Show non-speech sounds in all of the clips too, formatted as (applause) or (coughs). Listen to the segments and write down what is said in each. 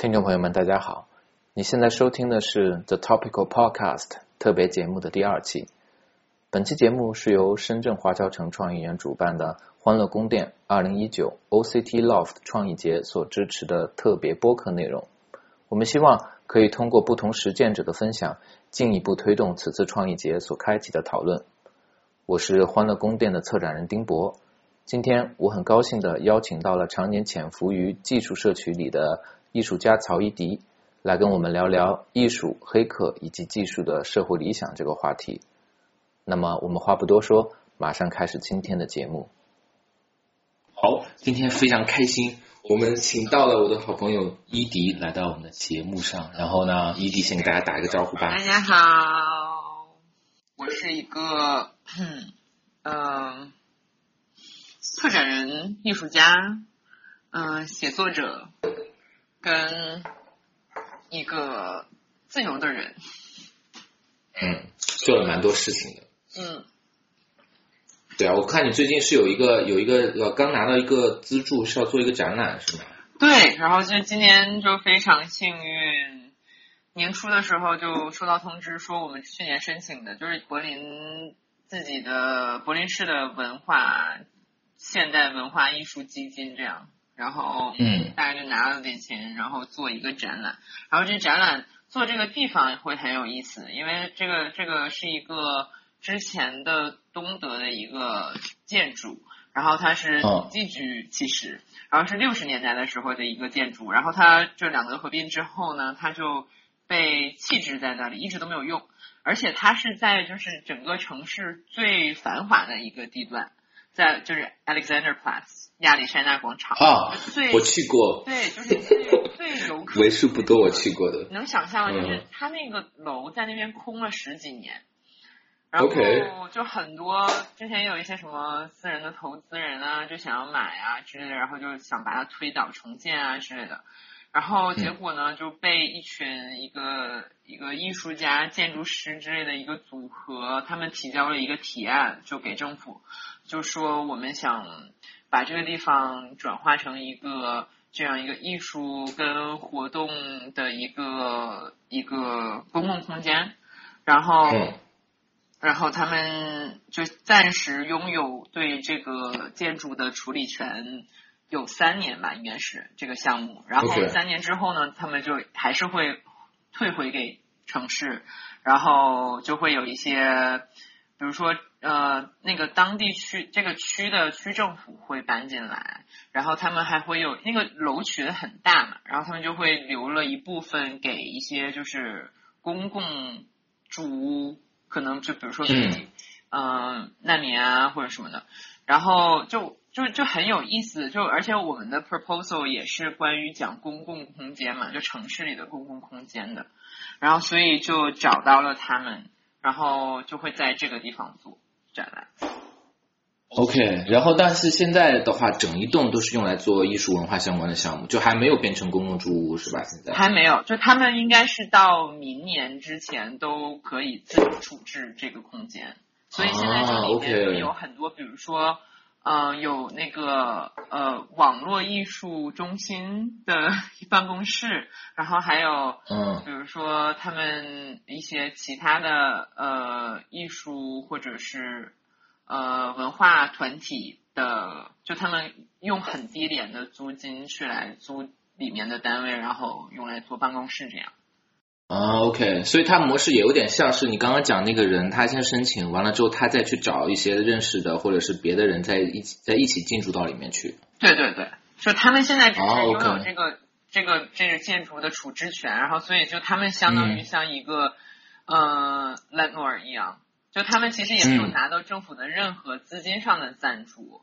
听众朋友们，大家好！你现在收听的是 The Topical Podcast 特别节目的第二期。本期节目是由深圳华侨城创意园主办的欢乐宫殿二零一九 OCT Loft 创意节所支持的特别播客内容。我们希望可以通过不同实践者的分享，进一步推动此次创意节所开启的讨论。我是欢乐宫殿的策展人丁博。今天我很高兴的邀请到了常年潜伏于技术社区里的。艺术家曹一迪来跟我们聊聊艺术、黑客以及技术的社会理想这个话题。那么我们话不多说，马上开始今天的节目。好，今天非常开心，我们请到了我的好朋友伊迪来到我们的节目上。然后呢，伊迪先给大家打一个招呼吧。大家好，我是一个嗯，策展人、艺术家，嗯，写作者。跟一个自由的人，嗯，做了蛮多事情的，嗯，对啊，我看你最近是有一个有一个呃刚拿到一个资助，是要做一个展览是吗？对，然后就今年就非常幸运，年初的时候就收到通知说我们去年申请的就是柏林自己的柏林市的文化现代文化艺术基金这样。然后，嗯，大家就拿了点钱，然后做一个展览。然后这展览做这个地方会很有意思，因为这个这个是一个之前的东德的一个建筑，然后它是寄居其实，然后是六十年代的时候的一个建筑，然后它这两个合并之后呢，它就被弃置在那里，一直都没有用，而且它是在就是整个城市最繁华的一个地段，在就是 Alexanderplatz。亚历山大广场。啊，我去过，对，就是最最有可 (laughs) 为数不多我去过的。能想象就是他那个楼在那边空了十几年，然后就很多之前有一些什么私人的投资人啊，就想要买啊之类的，然后就想把它推倒重建啊之类的，然后结果呢就被一群一个一个艺术家、建筑师之类的一个组合，他们提交了一个提案，就给政府，就说我们想。把这个地方转化成一个这样一个艺术跟活动的一个一个公共空间，然后，然后他们就暂时拥有对这个建筑的处理权，有三年吧，应该是这个项目。然后三年之后呢，他们就还是会退回给城市，然后就会有一些。比如说，呃，那个当地区这个区的区政府会搬进来，然后他们还会有那个楼群很大嘛，然后他们就会留了一部分给一些就是公共住屋，可能就比如说给嗯难民啊或者什么的，然后就就就很有意思，就而且我们的 proposal 也是关于讲公共空间嘛，就城市里的公共空间的，然后所以就找到了他们。然后就会在这个地方做展览。OK，然后但是现在的话，整一栋都是用来做艺术文化相关的项目，就还没有变成公共住屋是吧？现在还没有，就他们应该是到明年之前都可以自主处置这个空间，所以现在这里面有很多，比如说。嗯，有那个呃网络艺术中心的办公室，然后还有嗯，比如说他们一些其他的呃艺术或者是呃文化团体的，就他们用很低廉的租金去来租里面的单位，然后用来做办公室这样。啊，OK，所以它模式也有点像是你刚刚讲那个人，他先申请完了之后，他再去找一些认识的或者是别的人在一起在一起进驻到里面去。对对对，就他们现在只是拥有这个这个这个建筑的处置权，然后所以就他们相当于像一个呃 landlord 一样，就他们其实也没有拿到政府的任何资金上的赞助，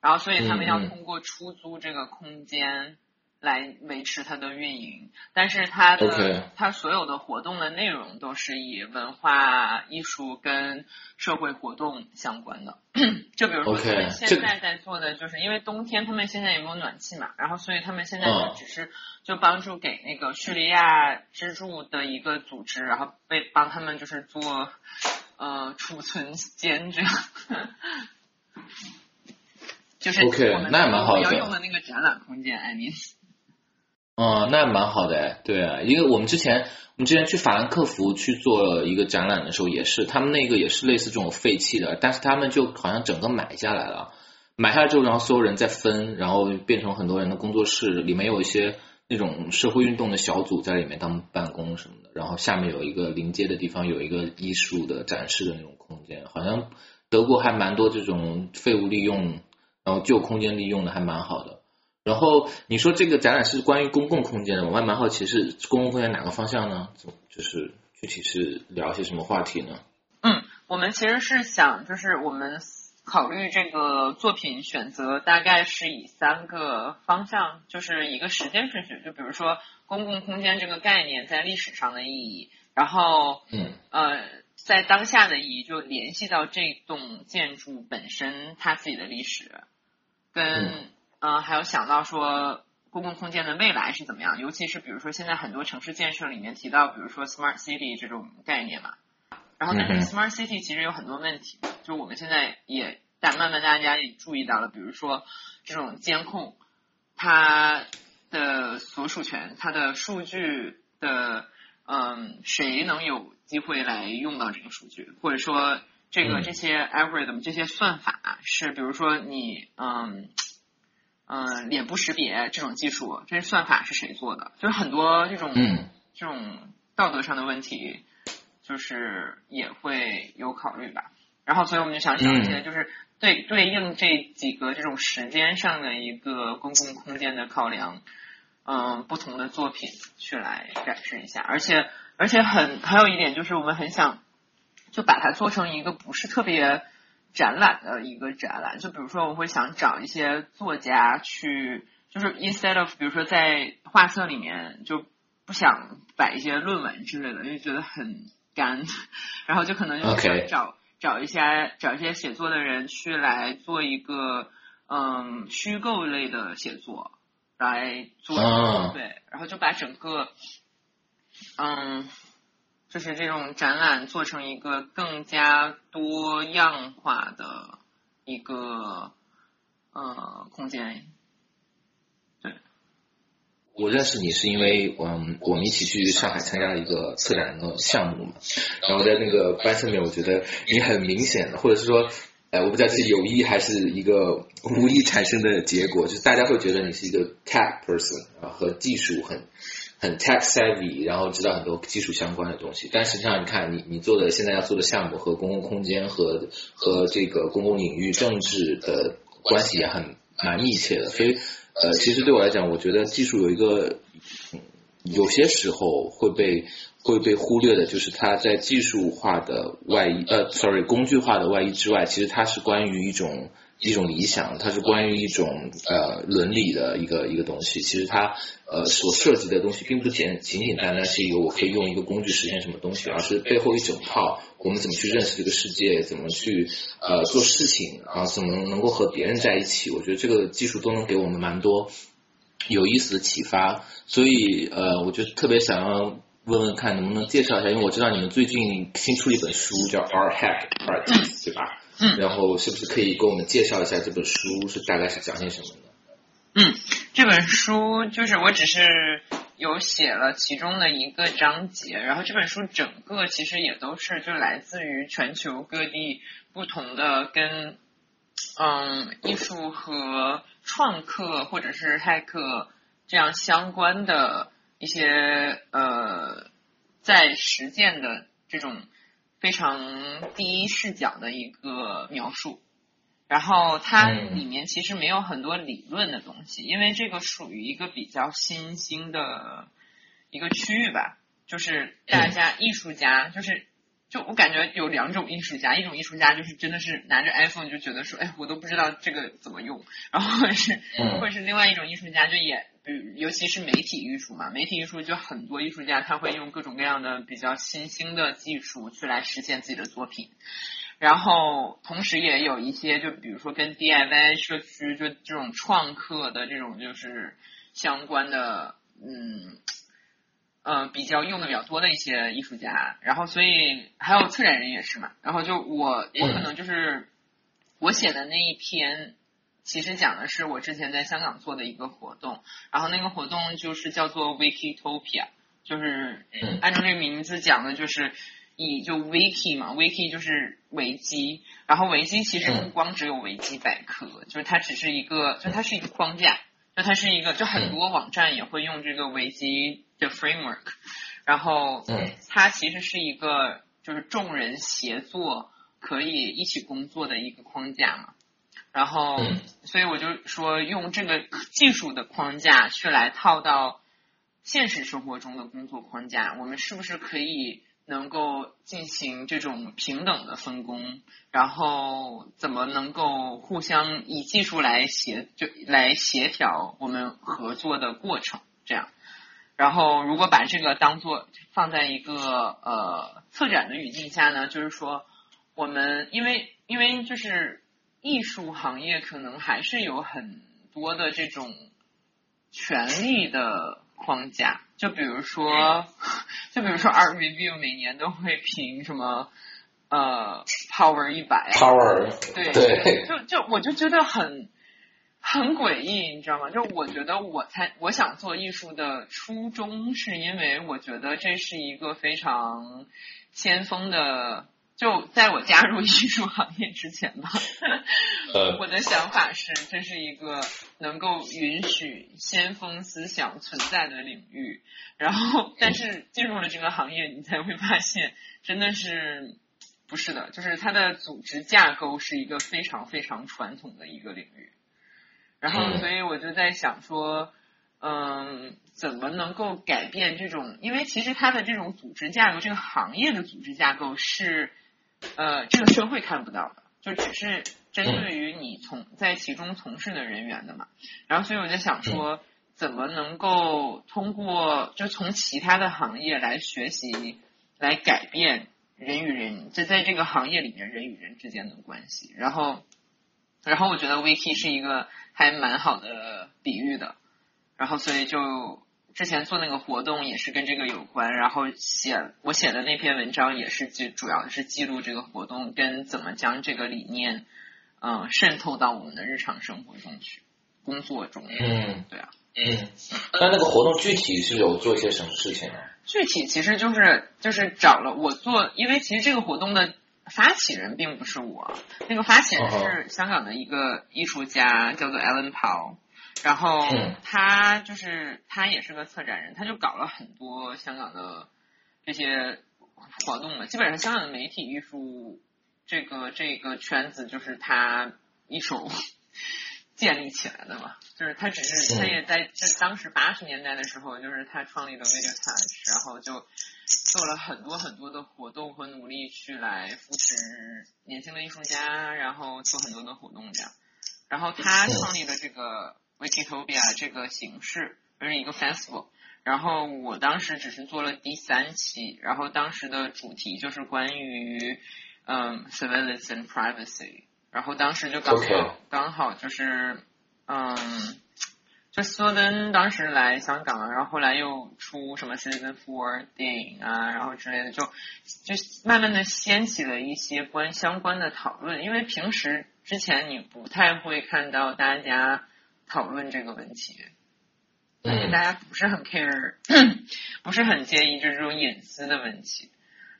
然后所以他们要通过出租这个空间。来维持它的运营，但是它的它所有的活动的内容都是以文化艺术跟社会活动相关的。就比如说他们现在在做的，就是因为冬天他们现在也没有暖气嘛，然后所以他们现在就只是就帮助给那个叙利亚支柱的一个组织，然后被帮他们就是做呃储存间这样。就是我们那蛮好要用的那个展览空间，I mean。哦，那蛮好的哎，对啊，因为我们之前我们之前去法兰克福去做一个展览的时候，也是他们那个也是类似这种废弃的，但是他们就好像整个买下来了，买下来之后，然后所有人再分，然后变成很多人的工作室，里面有一些那种社会运动的小组在里面当办公什么的，然后下面有一个临街的地方有一个艺术的展示的那种空间，好像德国还蛮多这种废物利用，然后旧空间利用的还蛮好的。然后你说这个展览是关于公共空间的，我还蛮好奇是公共空间哪个方向呢？就是具体是聊些什么话题呢？嗯，我们其实是想，就是我们考虑这个作品选择大概是以三个方向，就是一个时间顺序，就比如说公共空间这个概念在历史上的意义，然后嗯呃在当下的意义就联系到这栋建筑本身它自己的历史，跟。嗯，还有想到说公共空间的未来是怎么样，尤其是比如说现在很多城市建设里面提到，比如说 smart city 这种概念嘛。然后但是 smart city 其实有很多问题，就我们现在也但慢慢大家也注意到了，比如说这种监控，它的所属权、它的数据的，嗯，谁能有机会来用到这个数据，或者说这个这些 algorithm 这些算法是，比如说你嗯。嗯，脸部识别这种技术，这些算法是谁做的？就是很多这种这种道德上的问题，就是也会有考虑吧。然后，所以我们就想找一些就是对对应这几个这种时间上的一个公共空间的考量，嗯，不同的作品去来展示一下。而且，而且很还有一点就是，我们很想就把它做成一个不是特别。展览的一个展览，就比如说，我会想找一些作家去，就是 instead of，比如说在画册里面就不想摆一些论文之类的，因为觉得很干，(laughs) 然后就可能就找找一些找一些写作的人去来做一个嗯虚构类的写作来做，对，然后就把整个嗯。就是这种展览做成一个更加多样化的一个呃空间。对，我认识你是因为嗯我们一起去上海参加了一个策展的项目嘛，然后在那个班上面，我觉得你很明显的，或者是说，哎，我不知道是有意还是一个无意产生的结果，就是大家会觉得你是一个 tech person 啊，和技术很。很 tech savvy，然后知道很多技术相关的东西，但实际上你看你你做的现在要做的项目和公共空间和和这个公共领域政治的关系也很蛮密切的，所以呃其实对我来讲，我觉得技术有一个有些时候会被会被忽略的，就是它在技术化的外衣呃 sorry 工具化的外衣之外，其实它是关于一种。一种理想，它是关于一种呃伦理的一个一个东西。其实它呃所涉及的东西，并不简仅简单单是一个我可以用一个工具实现什么东西，而是背后一整套我们怎么去认识这个世界，怎么去呃做事情啊，怎么能够和别人在一起。我觉得这个技术都能给我们蛮多有意思的启发。所以呃，我就特别想要问问看，能不能介绍一下？因为我知道你们最近新出了一本书，叫《Art Hack Art》，对吧？嗯，然后是不是可以给我们介绍一下这本书是大概是讲些什么的？嗯，这本书就是我只是有写了其中的一个章节，然后这本书整个其实也都是就来自于全球各地不同的跟嗯艺术和创客或者是骇客这样相关的一些呃在实践的这种。非常第一视角的一个描述，然后它里面其实没有很多理论的东西，因为这个属于一个比较新兴的一个区域吧，就是大家艺术家，就是就我感觉有两种艺术家，一种艺术家就是真的是拿着 iPhone 就觉得说，哎，我都不知道这个怎么用，然后或者是或者是另外一种艺术家就也。比尤其是媒体艺术嘛，媒体艺术就很多艺术家他会用各种各样的比较新兴的技术去来实现自己的作品，然后同时也有一些就比如说跟 DIY 社区就这种创客的这种就是相关的，嗯，呃比较用的比较多的一些艺术家，然后所以还有策展人也是嘛，然后就我我可能就是我写的那一篇。其实讲的是我之前在香港做的一个活动，然后那个活动就是叫做 Wikitopia，就是按照这个名字讲的，就是以就 Wiki 嘛，Wiki 就是维基，然后维基其实不光只有维基百科，就是它只是一个，就它是一个框架，就它是一个，就很多网站也会用这个维基的 framework，然后它其实是一个就是众人协作可以一起工作的一个框架嘛。然后，所以我就说用这个技术的框架去来套到现实生活中的工作框架，我们是不是可以能够进行这种平等的分工？然后怎么能够互相以技术来协就来协调我们合作的过程？这样，然后如果把这个当做放在一个呃策展的语境下呢，就是说我们因为因为就是。艺术行业可能还是有很多的这种权力的框架，就比如说，(laughs) 就比如说，Art Review 每年都会评什么呃 Power 一百，Power 对对，就就我就觉得很很诡异，你知道吗？就我觉得我才我想做艺术的初衷，是因为我觉得这是一个非常先锋的。就在我加入艺术行业之前吧，(laughs) 我的想法是，这是一个能够允许先锋思想存在的领域。然后，但是进入了这个行业，你才会发现，真的是不是的，就是它的组织架构是一个非常非常传统的一个领域。然后，所以我就在想说。嗯，怎么能够改变这种？因为其实它的这种组织架构，这个行业的组织架构是，呃，这个社会看不到的，就只是针对于你从在其中从事的人员的嘛。然后，所以我在想说，怎么能够通过就从其他的行业来学习，来改变人与人就在这个行业里面人与人之间的关系。然后，然后我觉得 VT 是一个还蛮好的比喻的。然后，所以就之前做那个活动也是跟这个有关。然后写我写的那篇文章也是记，主要是记录这个活动跟怎么将这个理念，嗯，渗透到我们的日常生活中去，工作中。嗯，对啊。嗯，那那个活动具体是有做些什么事情呢？具体其实就是就是找了我做，因为其实这个活动的发起人并不是我，那个发起人是香港的一个艺术家，叫做 Alan Paul。然后他就是他也是个策展人，他就搞了很多香港的这些活动嘛。基本上香港的媒体艺术这个这个圈子就是他一手 (laughs) 建立起来的嘛。就是他只是他也在这当时八十年代的时候，就是他创立的 Video Touch，然后就做了很多很多的活动和努力去来扶持年轻的艺术家，然后做很多的活动这样。然后他创立的这个。Wikitopia 这个形式就是一个 festival，然后我当时只是做了第三期，然后当时的主题就是关于嗯 surveillance and privacy，然后当时就刚好刚好就是嗯，就斯登当时来香港，然后后来又出什么 Citizen Four 电影啊，然后之类的，就就慢慢的掀起了一些关相关的讨论，因为平时之前你不太会看到大家。讨论这个问题，而且大家不是很 care，(clears throat) 不是很介意这种隐私的问题。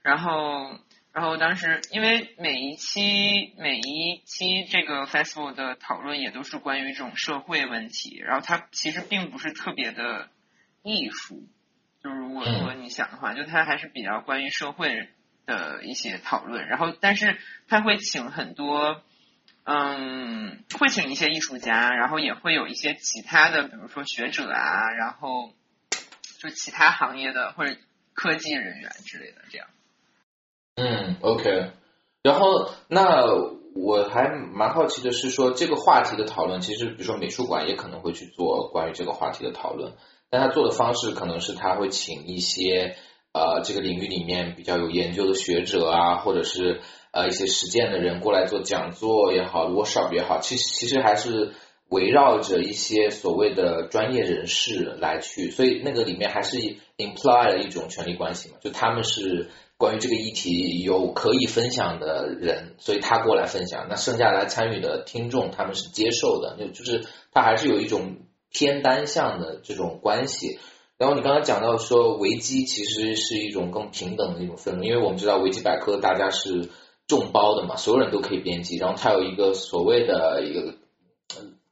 然后，然后当时因为每一期每一期这个 festival 的讨论也都是关于这种社会问题，然后它其实并不是特别的艺术。就如果说你想的话，就它还是比较关于社会的一些讨论。然后，但是他会请很多。嗯，会请一些艺术家，然后也会有一些其他的，比如说学者啊，然后就其他行业的或者科技人员之类的这样。嗯，OK。然后那我还蛮好奇的是说，这个话题的讨论，其实比如说美术馆也可能会去做关于这个话题的讨论，但他做的方式可能是他会请一些呃这个领域里面比较有研究的学者啊，或者是。呃，一些实践的人过来做讲座也好，workshop 也好，其实其实还是围绕着一些所谓的专业人士来去，所以那个里面还是 imply 了一种权力关系嘛，就他们是关于这个议题有可以分享的人，所以他过来分享。那剩下来参与的听众，他们是接受的，就就是他还是有一种偏单向的这种关系。然后你刚才讲到说维基其实是一种更平等的一种氛围，因为我们知道维基百科大家是众包的嘛，所有人都可以编辑。然后它有一个所谓的一个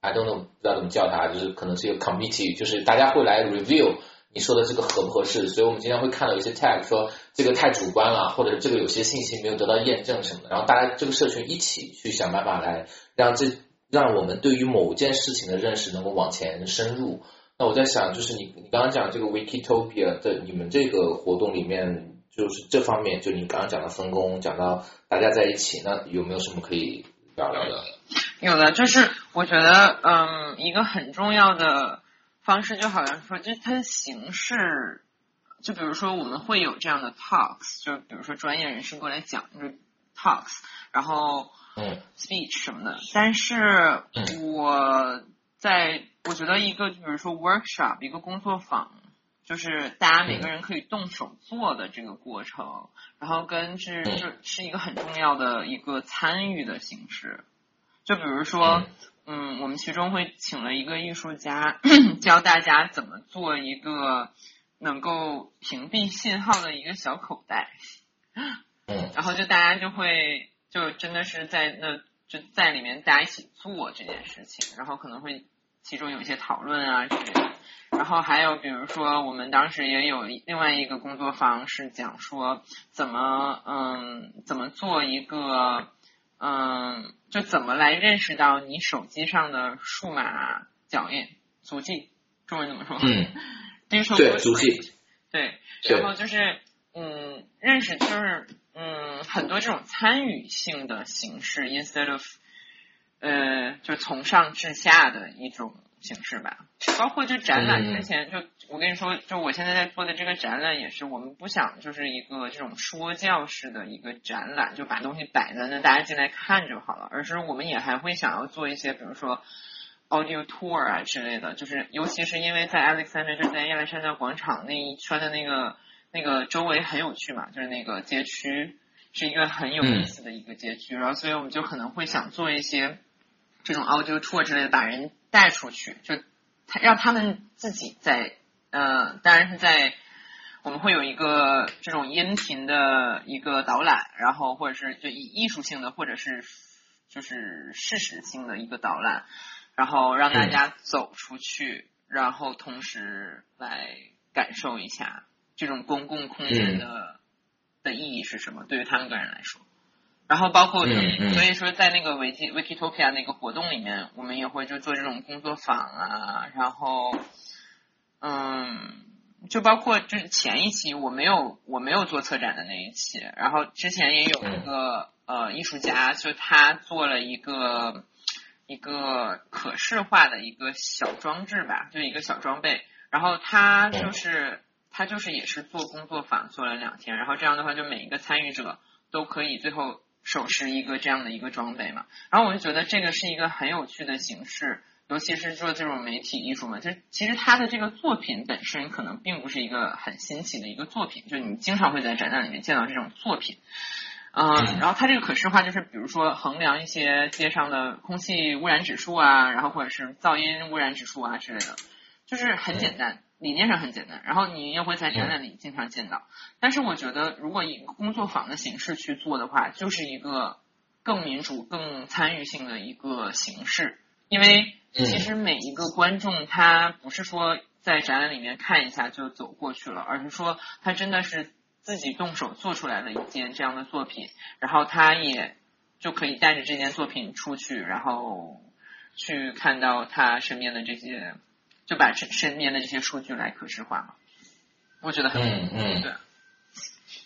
，I don't know 不知道怎么叫它，就是可能是一个 committee，就是大家会来 review。你说的这个合不合适？所以我们经常会看到一些 tag 说这个太主观了，或者这个有些信息没有得到验证什么的。然后大家这个社群一起去想办法来让这让我们对于某件事情的认识能够往前深入。那我在想，就是你你刚刚讲这个 Wikitopia 的你们这个活动里面，就是这方面，就你刚刚讲的分工，讲到大家在一起，那有没有什么可以聊聊的？有的，就是我觉得，嗯，一个很重要的。方式就好像说，就是它的形式，就比如说我们会有这样的 talks，就比如说专业人士过来讲就 talks，然后嗯 speech 什么的。但是我在我觉得一个，就比如说 workshop，一个工作坊，就是大家每个人可以动手做的这个过程，然后跟是就是一个很重要的一个参与的形式。就比如说。嗯，我们其中会请了一个艺术家，(coughs) 教大家怎么做一个能够屏蔽信号的一个小口袋。嗯，(laughs) 然后就大家就会就真的是在那就在里面大家一起做这件事情，然后可能会其中有一些讨论啊之类的。然后还有比如说，我们当时也有另外一个工作坊是讲说怎么嗯怎么做一个。嗯，就怎么来认识到你手机上的数码脚印足迹？中文怎么说？(laughs) 嗯，对，足迹。对，然后就是嗯，认识就是嗯，很多这种参与性的形式，instead of 呃，就从上至下的一种。形式吧，包括就展览之前，就我跟你说，就我现在在做的这个展览也是，我们不想就是一个这种说教式的一个展览，就把东西摆在那，大家进来看就好了。而是我们也还会想要做一些，比如说 audio tour 啊之类的，就是尤其是因为在 Alexander 就在亚历山大广场那一圈的那个那个周围很有趣嘛，就是那个街区是一个很有意思的一个街区，然后所以我们就可能会想做一些这种 audio tour 之类的，把人。带出去，就他让他们自己在，呃，当然是在我们会有一个这种音频的一个导览，然后或者是就以艺术性的或者是就是事实性的一个导览，然后让大家走出去，然后同时来感受一下这种公共空间的的意义是什么，对于他们个人来说。然后包括，所以说在那个维基 Wikitopia 那个活动里面，我们也会就做这种工作坊啊，然后，嗯，就包括就是前一期我没有我没有做策展的那一期，然后之前也有一个呃艺术家，就他做了一个一个可视化的一个小装置吧，就一个小装备，然后他就是他就是也是做工作坊做了两天，然后这样的话就每一个参与者都可以最后。手持一个这样的一个装备嘛，然后我就觉得这个是一个很有趣的形式，尤其是做这种媒体艺术嘛，就其实他的这个作品本身可能并不是一个很新奇的一个作品，就你经常会在展览里面见到这种作品，嗯，然后它这个可视化就是比如说衡量一些街上的空气污染指数啊，然后或者是噪音污染指数啊之类的，就是很简单。理念上很简单，然后你也会在展览里经常见到。但是我觉得，如果以工作坊的形式去做的话，就是一个更民主、更参与性的一个形式。因为其实每一个观众他不是说在展览里面看一下就走过去了，而是说他真的是自己动手做出来了一件这样的作品，然后他也就可以带着这件作品出去，然后去看到他身边的这些。就把身身边的这些数据来可视化嘛，我觉得很嗯嗯对，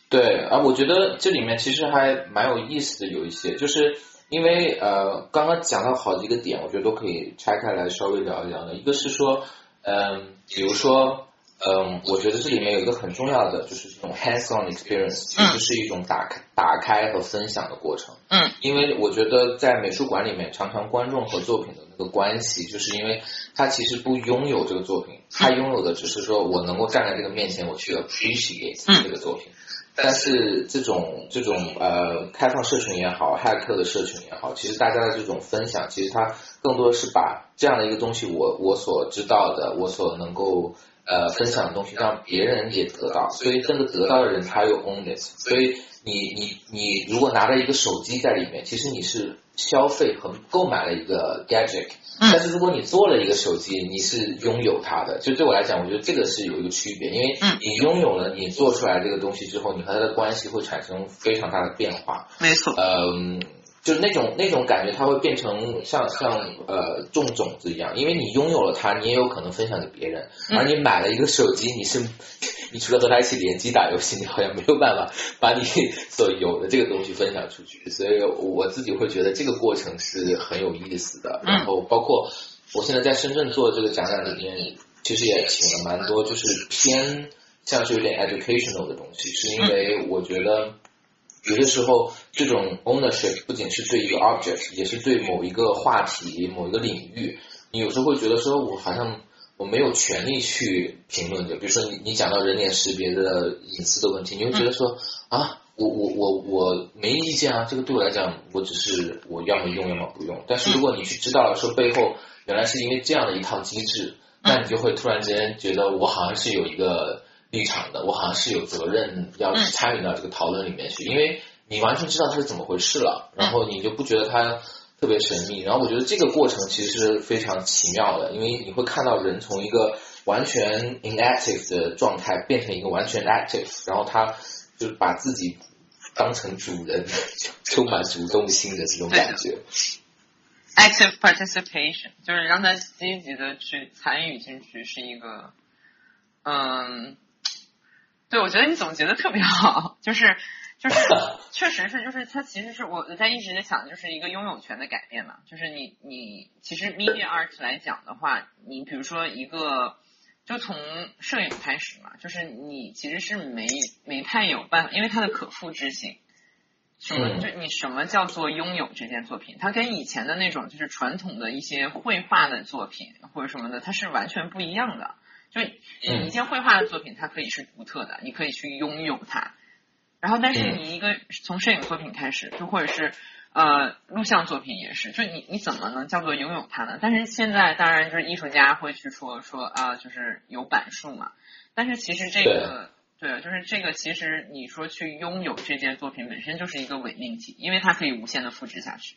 对啊，我觉得这里面其实还蛮有意思的，有一些就是因为呃刚刚讲到好几个点，我觉得都可以拆开来稍微聊一聊的。一个是说，嗯，比如说。嗯，我觉得这里面有一个很重要的，就是这种 hands-on experience，其实是一种打开、打开和分享的过程。嗯，因为我觉得在美术馆里面，常常观众和作品的那个关系，就是因为他其实不拥有这个作品，他拥有的只是说我能够站在这个面前，我去 appreciate 这个作品。但是这种这种呃开放社群也好，骇客的社群也好，其实大家的这种分享，其实它更多的是把这样的一个东西，我我所知道的，我所能够呃分享的东西，让别人也得到。所以这个得到的人他有 own this，所以你你你如果拿着一个手机在里面，其实你是消费和购买了一个 gadget。但是如果你做了一个手机，你是拥有它的，就对我来讲，我觉得这个是有一个区别，因为你拥有了你做出来这个东西之后，你和它的关系会产生非常大的变化。没错。嗯。就是那种那种感觉，它会变成像像呃种种子一样，因为你拥有了它，你也有可能分享给别人。而你买了一个手机，你是 (laughs) 你除了和他一起联机打游戏，你好像没有办法把你所有的这个东西分享出去。所以我自己会觉得这个过程是很有意思的。然后包括我现在在深圳做这个展览里面，其实也请了蛮多，就是偏像是有点 educational 的东西，是因为我觉得。有些时候，这种 ownership 不仅是对一个 object，也是对某一个话题、某一个领域。你有时候会觉得说，我好像我没有权利去评论的。比如说，你你讲到人脸识别的隐私的问题，你会觉得说啊，我我我我没意见啊，这个对我来讲，我只是我要么用，要么不用。但是如果你去知道了说背后原来是因为这样的一套机制，那你就会突然间觉得我好像是有一个。立场的，我好像是有责任要去参与到这个讨论里面去，因为你完全知道它是怎么回事了，然后你就不觉得它特别神秘，然后我觉得这个过程其实是非常奇妙的，因为你会看到人从一个完全 inactive 的状态变成一个完全 active，然后他就是把自己当成主人，充满主动性的这种感觉。active participation 就是让他积极的去参与进去，是一个嗯。对，我觉得你总结的特别好，就是就是 (laughs) 确实是，就是它其实是我在一直在想，就是一个拥有权的改变嘛。就是你你其实 media art 来讲的话，你比如说一个，就从摄影开始嘛，就是你其实是没没太有办法，因为它的可复制性，什么就你什么叫做拥有这件作品？它跟以前的那种就是传统的一些绘画的作品或者什么的，它是完全不一样的。就你一件绘画的作品，它可以是独特的，你可以去拥有它。然后，但是你一个从摄影作品开始，就或者是呃录像作品也是，就你你怎么能叫做拥有它呢？但是现在当然就是艺术家会去说说啊，就是有版数嘛。但是其实这个对，就是这个其实你说去拥有这件作品本身就是一个伪命题，因为它可以无限的复制下去。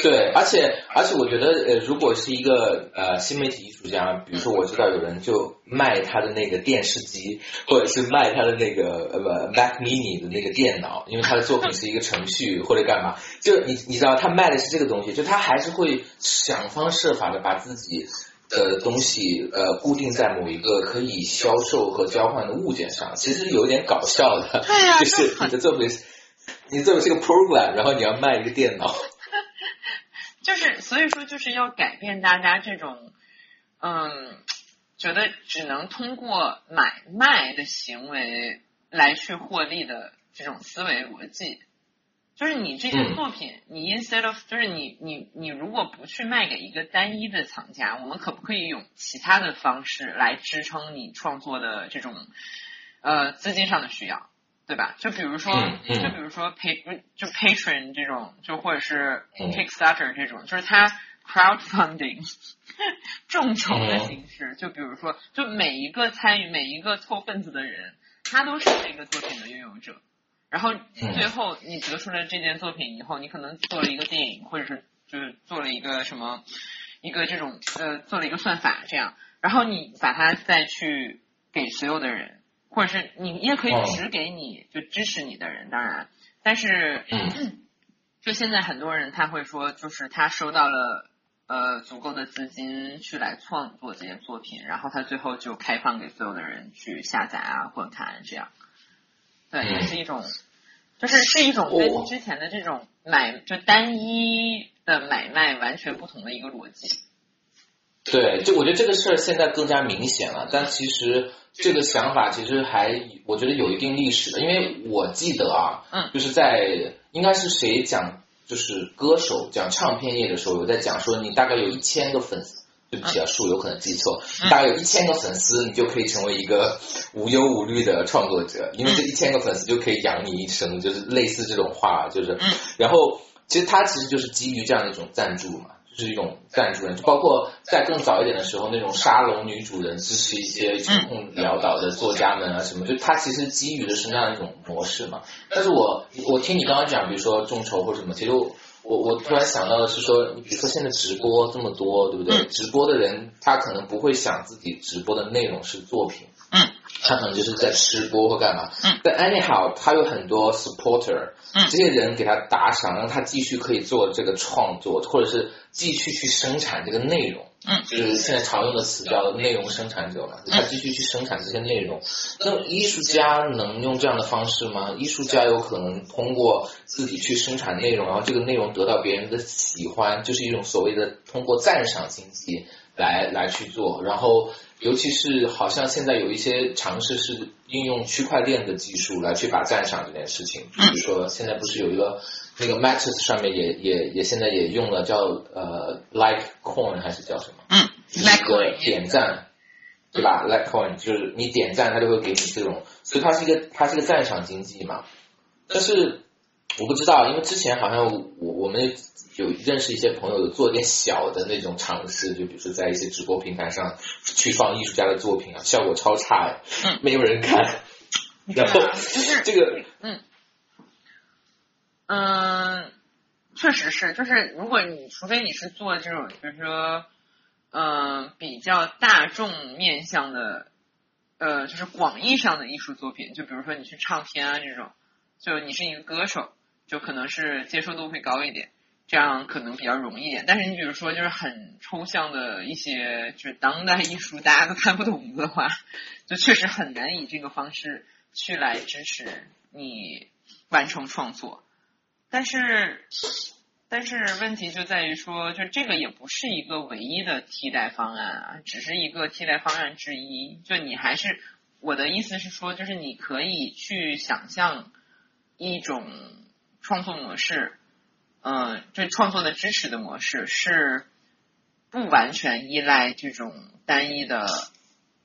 对，而且而且我觉得，呃，如果是一个呃新媒体艺术家，比如说我知道有人就卖他的那个电视机，或者是卖他的那个呃不 Mac Mini 的那个电脑，因为他的作品是一个程序或者干嘛，就你你知道他卖的是这个东西，就他还是会想方设法的把自己的东西呃固定在某一个可以销售和交换的物件上，其实有点搞笑的，(laughs) 就是你的作品，你作品是个 program，然后你要卖一个电脑。就是所以说，就是要改变大家这种，嗯，觉得只能通过买卖的行为来去获利的这种思维逻辑。就是你这些作品，你 instead of 就是你你你如果不去卖给一个单一的藏家，我们可不可以用其他的方式来支撑你创作的这种呃资金上的需要？对吧？就比如说，就比如说 pay 就 patron 这种，就或者是 Kickstarter 这种，就是它 crowdfunding (laughs) 众筹的形式。就比如说，就每一个参与每一个凑份子的人，他都是这个作品的拥有者。然后最后你得出了这件作品以后，你可能做了一个电影，或者是就是做了一个什么一个这种呃做了一个算法这样，然后你把它再去给所有的人。或者是你也可以只给你就支持你的人，当然，但是，(clears throat) 就现在很多人他会说，就是他收到了呃足够的资金去来创作这些作品，然后他最后就开放给所有的人去下载啊或者看这样，对，也是一种，就是是一种跟之前的这种买就单一的买卖完全不同的一个逻辑。对，就我觉得这个事儿现在更加明显了，但其实。这个想法其实还我觉得有一定历史的，因为我记得啊，嗯，就是在应该是谁讲，就是歌手讲唱片业的时候有在讲说，你大概有一千个粉丝对不起啊，数有可能记错，大概有一千个粉丝，你就可以成为一个 (laughs) 无忧无虑的创作者，因为这一千个粉丝就可以养你一生，就是类似这种话，就是，然后其实他其实就是基于这样的一种赞助嘛。是一种赞助人，就包括在更早一点的时候，那种沙龙女主人支持一些穷困潦倒的作家们啊什么，就它其实基于的是那样一种模式嘛。但是我我听你刚刚讲，比如说众筹或者什么，其实我我突然想到的是说，你比如说现在直播这么多，对不对？直播的人他可能不会想自己直播的内容是作品。嗯，他可能就是在吃播或干嘛。嗯，但 anyhow，他有很多 supporter，嗯，这些人给他打赏，让他继续可以做这个创作，或者是继续去生产这个内容。嗯，就是现在常用的词叫内容生产者嘛，他继续去生产这些内容。那艺术家能用这样的方式吗？艺术家有可能通过自己去生产内容，然后这个内容得到别人的喜欢，就是一种所谓的通过赞赏经济来来去做，然后。尤其是好像现在有一些尝试是应用区块链的技术来去把赞赏这件事情，比如说现在不是有一个那个 Max 上面也也也现在也用了叫呃 Like Coin 还是叫什么？嗯 Like Coin 点赞，对吧 Like Coin 就是你点赞，它就会给你这种，所以它是一个它是一个赞赏经济嘛。但是我不知道，因为之前好像我我们。有认识一些朋友，有做点小的那种尝试，就比如说在一些直播平台上去放艺术家的作品啊，效果超差，没有人看。(laughs) 然后就是这个，嗯嗯，确实是，就是如果你除非你是做这种，比如说嗯比较大众面向的，呃，就是广义上的艺术作品，就比如说你去唱片啊这种，就你是一个歌手，就可能是接受度会高一点。这样可能比较容易一点，但是你比如说就是很抽象的一些就是当代艺术，大家都看不懂的话，就确实很难以这个方式去来支持你完成创作。但是，但是问题就在于说，就这个也不是一个唯一的替代方案啊，只是一个替代方案之一。就你还是我的意思是说，就是你可以去想象一种创作模式。嗯，对创作的支持的模式是不完全依赖这种单一的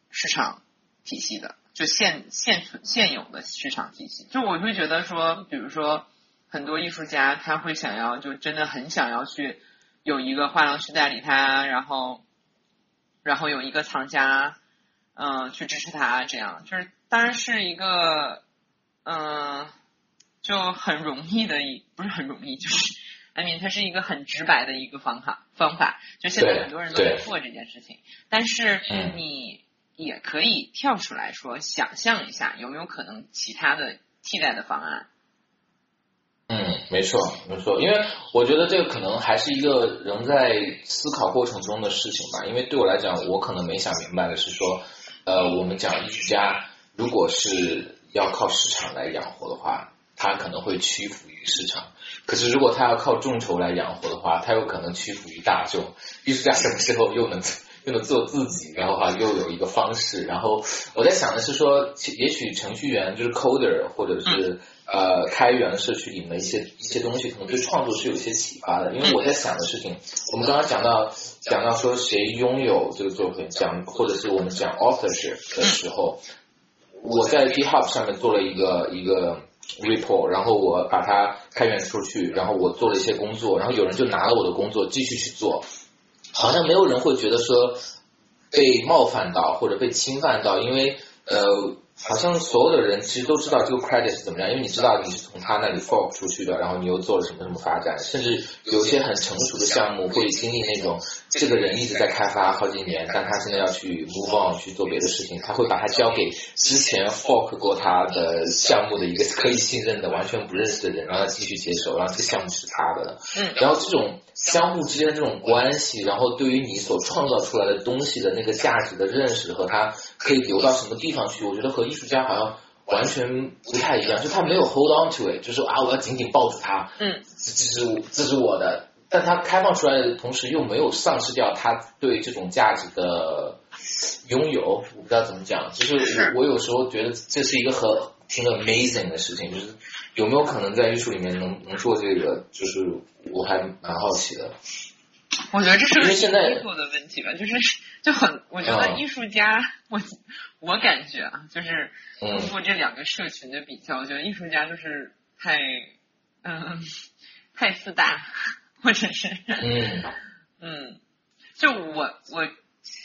市场体系的，就现现存现有的市场体系。就我会觉得说，比如说很多艺术家他会想要，就真的很想要去有一个画廊去代理他，然后然后有一个藏家嗯去支持他，这样就是当然是一个嗯就很容易的一不是很容易就是。I mean，它是一个很直白的一个方法方法，就现在很多人都在做这件事情。但是你也可以跳出来说，想象一下有没有可能其他的替代的方案。嗯，没错，没错，因为我觉得这个可能还是一个仍在思考过程中的事情吧。因为对我来讲，我可能没想明白的是说，呃，我们讲艺术家如果是要靠市场来养活的话，他可能会屈服于市场。可是，如果他要靠众筹来养活的话，他有可能屈服于大众。艺术家什么时候又能 (laughs) 又能做自己？然后哈，又有一个方式。然后我在想的是说，也许程序员就是 coder，或者是呃开源社区里面的一些一些东西，可能对创作是有一些启发的。因为我在想的事情，我们刚刚讲到讲到说谁拥有这个作品，讲或者是我们讲 authorship 的时候，我在 GitHub 上面做了一个一个。report，然后我把它开源出去，然后我做了一些工作，然后有人就拿了我的工作继续去做，好像没有人会觉得说被冒犯到或者被侵犯到，因为呃。好像所有的人其实都知道这个 credit 是怎么样，因为你知道你是从他那里 fork 出去的，然后你又做了什么什么发展，甚至有一些很成熟的项目会经历那种这个人一直在开发好几年，但他现在要去 move on 去做别的事情，他会把它交给之前 fork 过他的项目的一个可以信任的完全不认识的人，让他继续接手，然后这个项目是他的。嗯，然后这种相互之间的这种关系，然后对于你所创造出来的东西的那个价值的认识和他可以流到什么地方去，我觉得和艺术家好像完全不太一样，就他没有 hold on to it，就是啊，我要紧紧抱住它，嗯，这是这是我的，但他开放出来的同时又没有丧失掉他对这种价值的拥有，我不知道怎么讲，就是我有时候觉得这是一个很挺 amazing 的事情，就是有没有可能在艺术里面能能做这个，就是我还蛮好奇的。我觉得这是个现在做的问题吧，就是就很，我觉得艺术家，我我感觉啊，就是通过这两个社群的比较，我觉得艺术家就是太嗯太自大，或者是嗯 (laughs) 嗯，就我我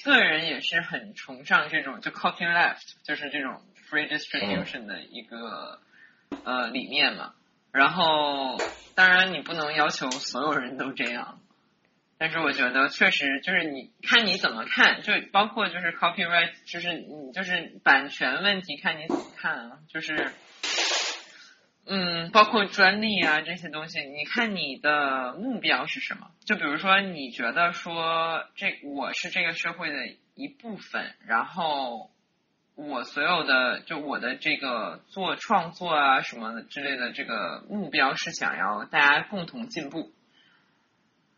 个人也是很崇尚这种就 copyleft，就是这种 free distribution 的一个呃理念嘛。然后当然你不能要求所有人都这样。但是我觉得确实就是你看你怎么看，就包括就是 copyright，就是你就是版权问题，看你怎么看啊，就是嗯，包括专利啊这些东西，你看你的目标是什么？就比如说你觉得说这我是这个社会的一部分，然后我所有的就我的这个做创作啊什么的之类的这个目标是想要大家共同进步。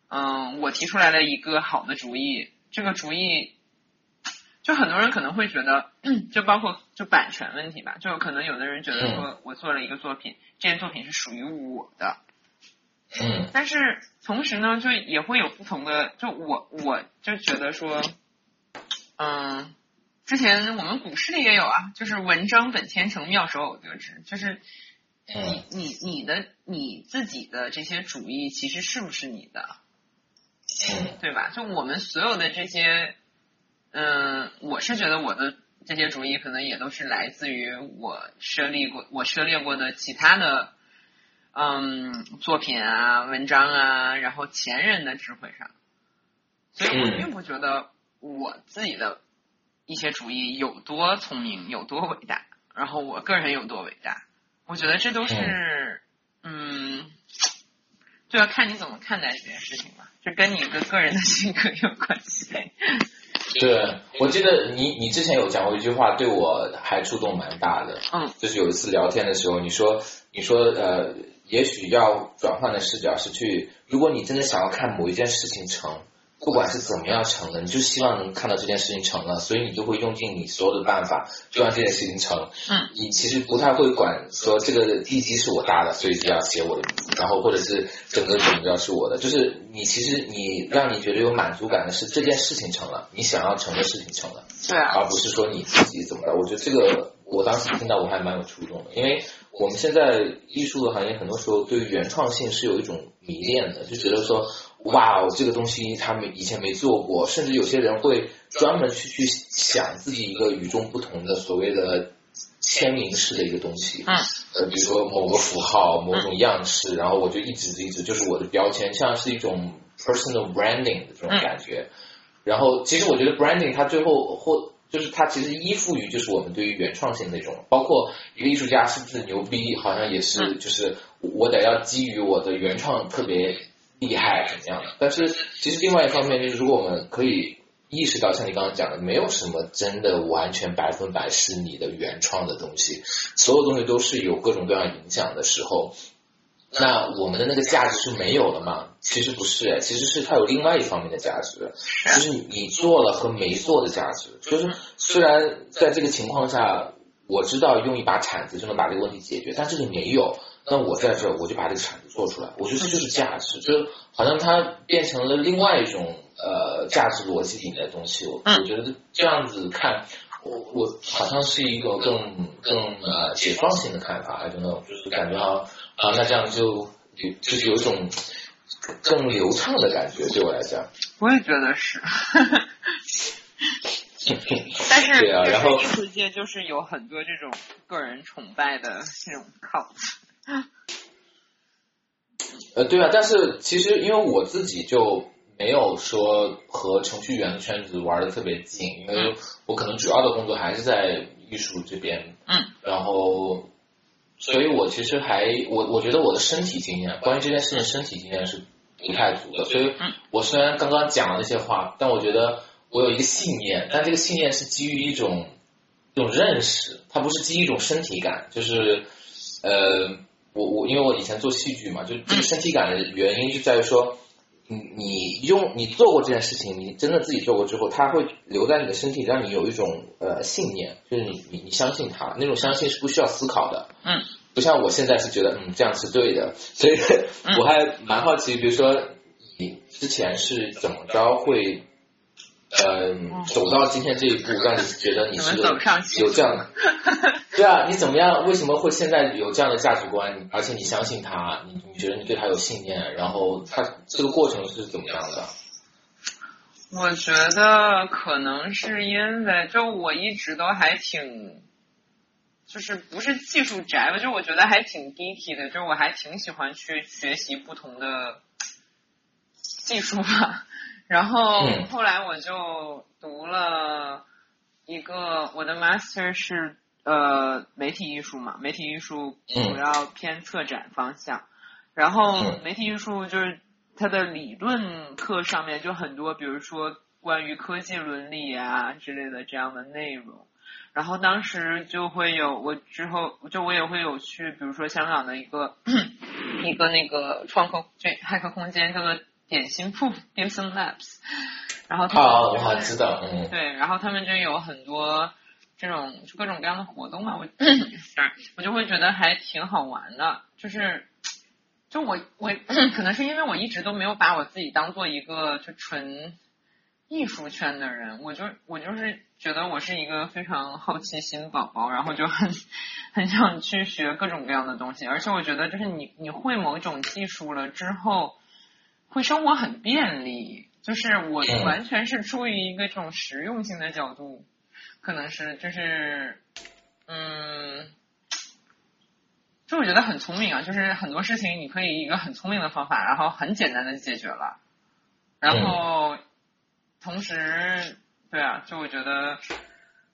嗯，我提出来了一个好的主意，这个主意就很多人可能会觉得，(clears throat) 就包括就版权问题吧，就可能有的人觉得说我做了一个作品，这件作品是属于我的，嗯，但是同时呢，就也会有不同的，就我我就觉得说，嗯，之前我们股市里也有啊，就是文章本千成，妙手偶得之，就是你你你的你自己的这些主意，其实是不是你的？对吧？就我们所有的这些，嗯，我是觉得我的这些主意可能也都是来自于我涉猎过、我涉猎过的其他的，嗯，作品啊、文章啊，然后前人的智慧上，所以我并不觉得我自己的一些主意有多聪明、有多伟大，然后我个人有多伟大。我觉得这都是，嗯，就要看你怎么看待这件事情吧。这跟你的个人的性格有关系。对，我记得你你之前有讲过一句话，对我还触动蛮大的。嗯，就是有一次聊天的时候，你说你说呃，也许要转换的视角是去，如果你真的想要看某一件事情成。不管是怎么样成的，你就希望能看到这件事情成了，所以你就会用尽你所有的办法，就让这件事情成。嗯，你其实不太会管说这个地基是我搭的，所以就要写我的名字，然后或者是整个怎么着是我的，就是你其实你让你觉得有满足感的是这件事情成了，你想要成的事情成了，对啊，而不是说你自己怎么了。我觉得这个我当时听到我还蛮有触动的，因为我们现在艺术的行业很多时候对于原创性是有一种迷恋的，就觉得说。哇哦，这个东西他们以前没做过，甚至有些人会专门去去想自己一个与众不同的所谓的签名式的一个东西。嗯。呃，比如说某个符号、某种样式，然后我就一直一直就是我的标签，像是一种 personal branding 的这种感觉。然后，其实我觉得 branding 它最后或就是它其实依附于就是我们对于原创性的那种，包括一个艺术家是不是牛逼，好像也是就是我得要基于我的原创特别。厉害怎么样的？但是其实另外一方面就是，如果我们可以意识到，像你刚刚讲的，没有什么真的完全百分百是你的原创的东西，所有东西都是有各种各样影响的时候，那我们的那个价值是没有了吗？其实不是，其实是它有另外一方面的价值，就是你做了和没做的价值。就是虽然在这个情况下，我知道用一把铲子就能把这个问题解决，但这里没有。那我在这，我就把这个铲做出来，我觉得这就是价值，就好像它变成了另外一种呃价值逻辑里面的东西。我我觉得这样子看，我我好像是一个更更呃解放性的看法，还是那种就是感觉啊啊，那这样就有就是有一种更流畅的感觉，对我来讲。我也觉得是，(laughs) 但是对啊，然后艺术界就是有很多这种个人崇拜的这种 cult。呃，对啊，但是其实因为我自己就没有说和程序员的圈子玩的特别近，因为我可能主要的工作还是在艺术这边，嗯，然后，所以我其实还我我觉得我的身体经验，关于这件事情身体经验是不太足的，所以我虽然刚刚讲了那些话，但我觉得我有一个信念，但这个信念是基于一种一种认识，它不是基于一种身体感，就是呃。我我因为我以前做戏剧嘛，就这个身体感的原因就在于说，你你用你做过这件事情，你真的自己做过之后，它会留在你的身体，让你有一种呃信念，就是你你你相信它，那种相信是不需要思考的，嗯，不像我现在是觉得嗯这样是对的，所以我还蛮好奇，比如说你之前是怎么着会，嗯，走到今天这一步，让你觉得你是有这样的？(laughs) 对啊，你怎么样？为什么会现在有这样的价值观？而且你相信他，你你觉得你对他有信念？然后他这个过程是怎么样的？我觉得可能是因为，就我一直都还挺，就是不是技术宅吧，就我觉得还挺 geeky 的，就我还挺喜欢去学习不同的技术吧。然后后来我就读了一个我的 master 是呃媒体艺术嘛，媒体艺术主要偏策展方向，然后媒体艺术就是。它的理论课上面就很多，比如说关于科技伦理啊之类的这样的内容。然后当时就会有我之后就我也会有去，比如说香港的一个 (clears throat) 一个那个创客这骇客空间叫做点心铺 d i m s o n Labs。然后他哦，我知道，嗯。对，然后他们就有很多这种各种各样的活动嘛，我 (coughs) 我就会觉得还挺好玩的，就是。就我我 (coughs) 可能是因为我一直都没有把我自己当做一个就纯艺术圈的人，我就我就是觉得我是一个非常好奇心宝宝，然后就很 (laughs) 很想去学各种各样的东西，而且我觉得就是你你会某种技术了之后，会生活很便利，就是我完全是出于一个这种实用性的角度，可能是就是嗯。就我觉得很聪明啊，就是很多事情你可以一个很聪明的方法，然后很简单的解决了，然后同时，对啊，就我觉得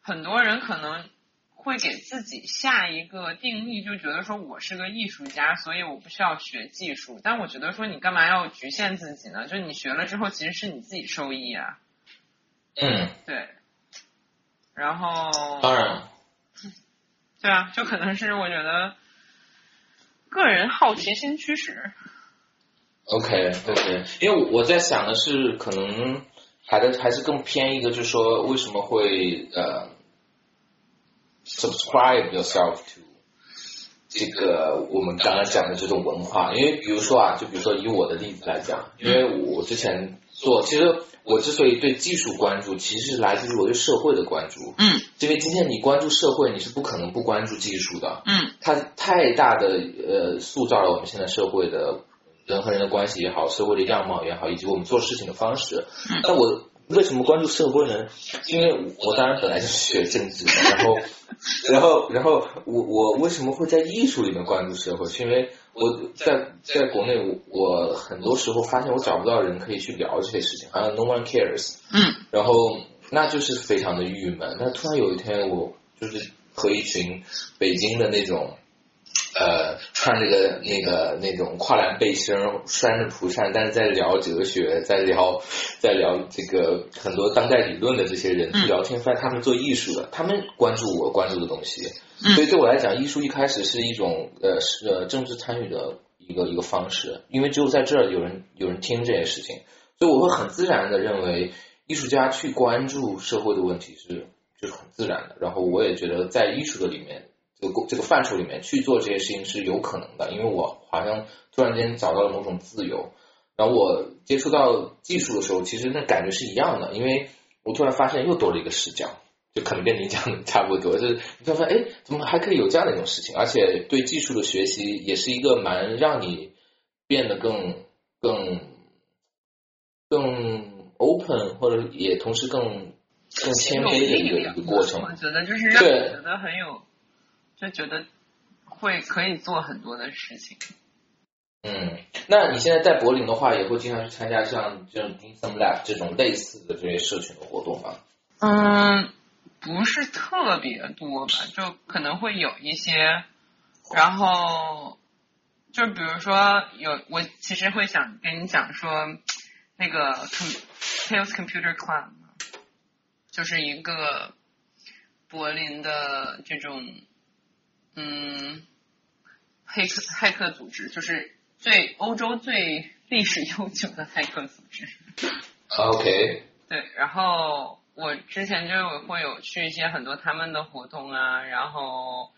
很多人可能会给自己下一个定义，就觉得说我是个艺术家，所以我不需要学技术。但我觉得说你干嘛要局限自己呢？就你学了之后，其实是你自己受益啊。嗯，对。然后，当然，(laughs) 对啊，就可能是我觉得。个人好奇心驱使。OK OK，因为我在想的是，可能还的还是更偏一个，就是说为什么会呃，subscribe yourself to 这个我们刚刚讲的这种文化？因为比如说啊，就比如说以我的例子来讲，因为我之前做，其实。我之所以对技术关注，其实是来自于我对社会的关注。嗯，因为今天你关注社会，你是不可能不关注技术的。嗯，它太大的呃塑造了我们现在社会的人和人的关系也好，社会的样貌也好，以及我们做事情的方式。嗯，那我为什么关注社会呢？因为我当然本来就是学政治的，然后，(laughs) 然后，然后我我为什么会在艺术里面关注社会？是因为我在在国内，我我很多时候发现我找不到人可以去聊这些事情，好像 no one cares。嗯。然后那就是非常的郁闷。那突然有一天，我就是和一群北京的那种，呃，穿这个那个那种跨栏背心、扇着蒲扇，但是在聊哲学，在聊在聊这个很多当代理论的这些人去聊天，发现他们做艺术的，他们关注我关注的东西。所以对我来讲，艺术一开始是一种呃是呃政治参与的一个一个方式，因为只有在这儿有人有人听这件事情，所以我会很自然的认为艺术家去关注社会的问题是就是很自然的。然后我也觉得在艺术的里面这个这个范畴里面去做这些事情是有可能的，因为我好像突然间找到了某种自由。然后我接触到技术的时候，其实那感觉是一样的，因为我突然发现又多了一个视角。就可能跟你讲的差不多，就是你发现哎，怎么还可以有这样的一种事情？而且对技术的学习也是一个蛮让你变得更更更 open，或者也同时更更谦卑的一个一个过程。我觉得就是让你觉得很有，就觉得会可以做很多的事情。嗯，那你现在在柏林的话，也会经常去参加像这种 Insome Lab 这种类似的这些社群的活动吗？嗯。不是特别多吧，就可能会有一些，然后就比如说有我其实会想跟你讲说那个 Chaos Computer Club，就是一个柏林的这种嗯黑客骇客组织，就是最欧洲最历史悠久的骇客组织。OK。对，然后。我之前就会有去一些很多他们的活动啊，然后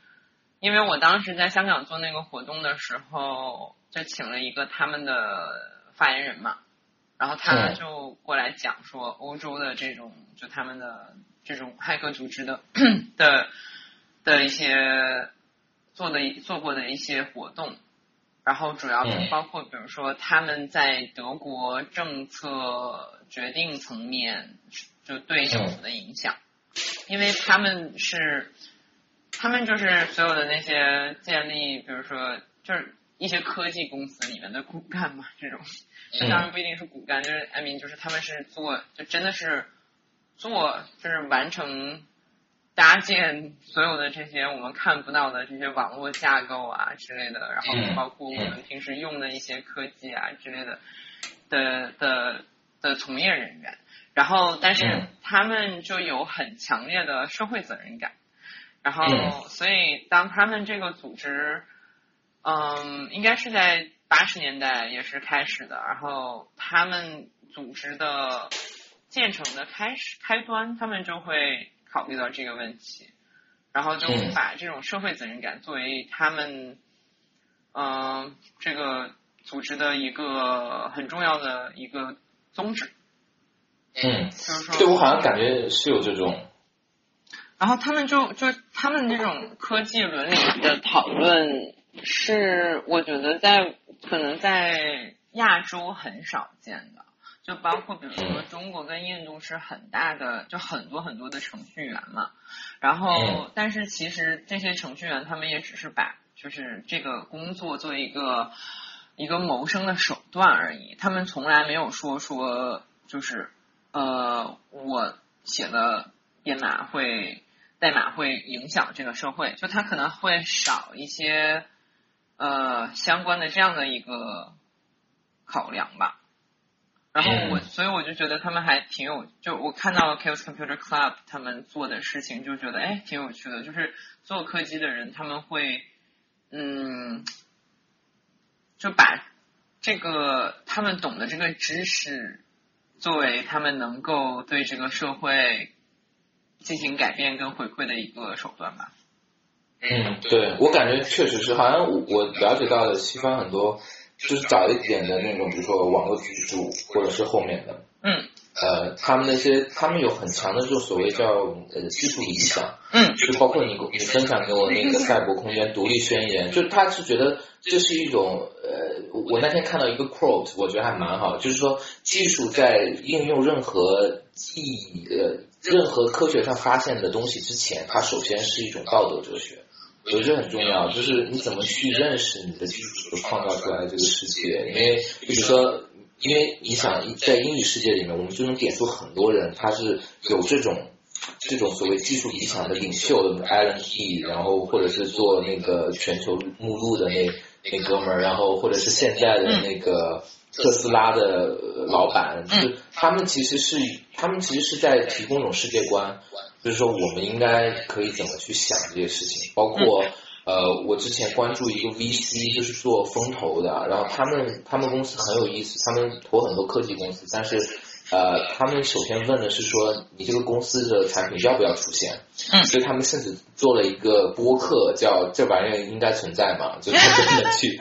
因为我当时在香港做那个活动的时候，就请了一个他们的发言人嘛，然后他就过来讲说，欧洲的这种就他们的这种骇客组织的 (coughs) 的的一些做的做过的一些活动，然后主要包括比如说他们在德国政策决定层面就对政府的影响，因为他们是他们就是所有的那些建立，比如说就是一些科技公司里面的骨干嘛这种。这当然不一定是骨干，就是艾明，就是他们是做，就真的是做，就是完成搭建所有的这些我们看不到的这些网络架构啊之类的，然后包括我们平时用的一些科技啊之类的的的的从业人员，然后但是他们就有很强烈的社会责任感，然后所以当他们这个组织，嗯，应该是在。八十年代也是开始的，然后他们组织的建成的开始开端，他们就会考虑到这个问题，然后就把这种社会责任感作为他们嗯这个组织的一个很重要的一个宗旨。嗯，就是说，对我好像感觉是有这种。然后他们就就他们这种科技伦理的讨论，是我觉得在。可能在亚洲很少见的，就包括比如说中国跟印度是很大的，就很多很多的程序员嘛。然后，但是其实这些程序员他们也只是把就是这个工作作为一个一个谋生的手段而已。他们从来没有说说就是呃，我写的编码会代码会影响这个社会，就他可能会少一些。呃，相关的这样的一个考量吧。然后我，所以我就觉得他们还挺有，就我看到 Chaos Computer Club 他们做的事情，就觉得哎，挺有趣的。就是做科技的人，他们会，嗯，就把这个他们懂的这个知识，作为他们能够对这个社会进行改变跟回馈的一个手段吧。嗯，对我感觉确实是，好像我我了解到的西方很多就是早一点的那种，比如说网络技术或者是后面的，嗯，呃，他们那些他们有很强的这种所谓叫呃技术理想，嗯，就包括你你分享给我那个赛博空间独立宣言，就他是觉得这是一种呃，我那天看到一个 quote，我觉得还蛮好，就是说技术在应用任何意义呃任何科学上发现的东西之前，它首先是一种道德哲学。我觉得很重要，就是你怎么去认识你的技术所创造出来的这个世界。因为，比如说，因为你想在英语世界里面，我们就能点出很多人，他是有这种这种所谓技术理想的领袖的 Alan E，然后或者是做那个全球目录的那那哥们儿，然后或者是现在的那个特斯拉的老板，就是他们其实是他们其实是在提供一种世界观。就是说，我们应该可以怎么去想这些事情？包括呃，我之前关注一个 VC，就是做风投的，然后他们他们公司很有意思，他们投很多科技公司，但是呃，他们首先问的是说，你这个公司的产品要不要出现？嗯，所以他们甚至做了一个播客，叫这玩意儿应该存在吗？就专门去，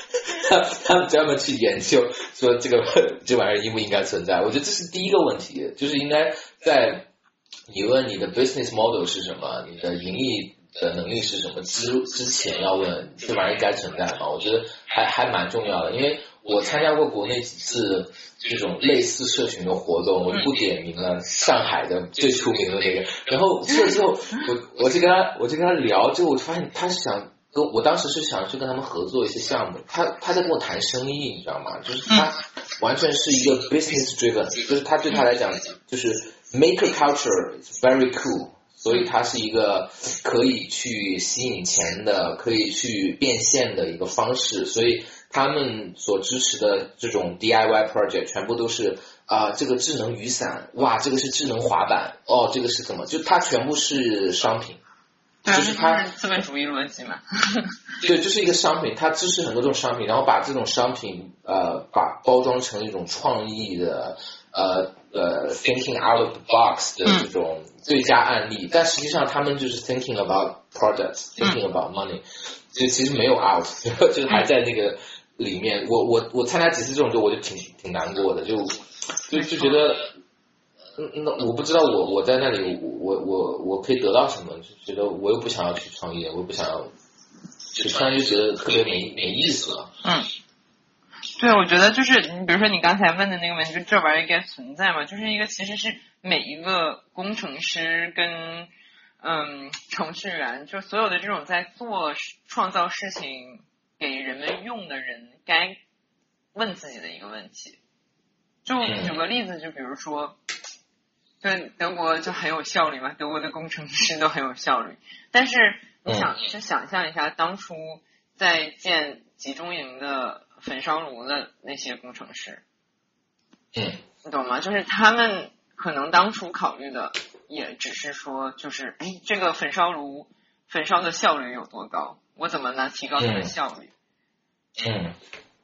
(laughs) 他们专门去研究说这个这玩意儿应不应该存在？我觉得这是第一个问题，就是应该在。你问你的 business model 是什么？你的盈利的能力是什么？之之前要问这玩意儿该存在吗？我觉得还还蛮重要的，因为我参加过国内几次这种类似社群的活动，我就不点名了。上海的最出名的那个，然后去了之后，(laughs) 我我就跟他我就跟他聊，就我发现他是想跟我当时是想去跟他们合作一些项目，他他在跟我谈生意，你知道吗？就是他完全是一个 business driven，就是他对他来讲就是。Maker culture is very cool，所以它是一个可以去吸引钱的、可以去变现的一个方式。所以他们所支持的这种 DIY project 全部都是啊，这个智能雨伞，哇，这个是智能滑板，哦，这个是怎么？就它全部是商品，就是它资本主义逻辑嘛。(laughs) 对，就是一个商品，它支持很多这种商品，然后把这种商品呃，把包装成一种创意的呃。呃，thinking out of the box 的这种最佳案例，但实际上他们就是 thinking about products，thinking about money，就其实没有 out，(laughs) 就是还在那个里面，我我我参加几次这种就我就挺挺难过的，就就就觉得，嗯那我不知道我我在那里我我我可以得到什么，就觉得我又不想要去创业，我又不想要，就突然就觉得特别没没意思了。嗯，对，我觉得就是你比如说你刚才问的那个问题，就这玩意儿该存在吗？就是一个其实是每一个工程师跟嗯程序员，就所有的这种在做创造事情。给人们用的人该问自己的一个问题，就举个例子，就比如说，就德国就很有效率嘛，德国的工程师都很有效率。但是你想，去想象一下，当初在建集中营的焚烧炉的那些工程师，嗯，你懂吗？就是他们可能当初考虑的也只是说，就是哎，这个焚烧炉焚烧的效率有多高？我怎么能提高它的效率？嗯，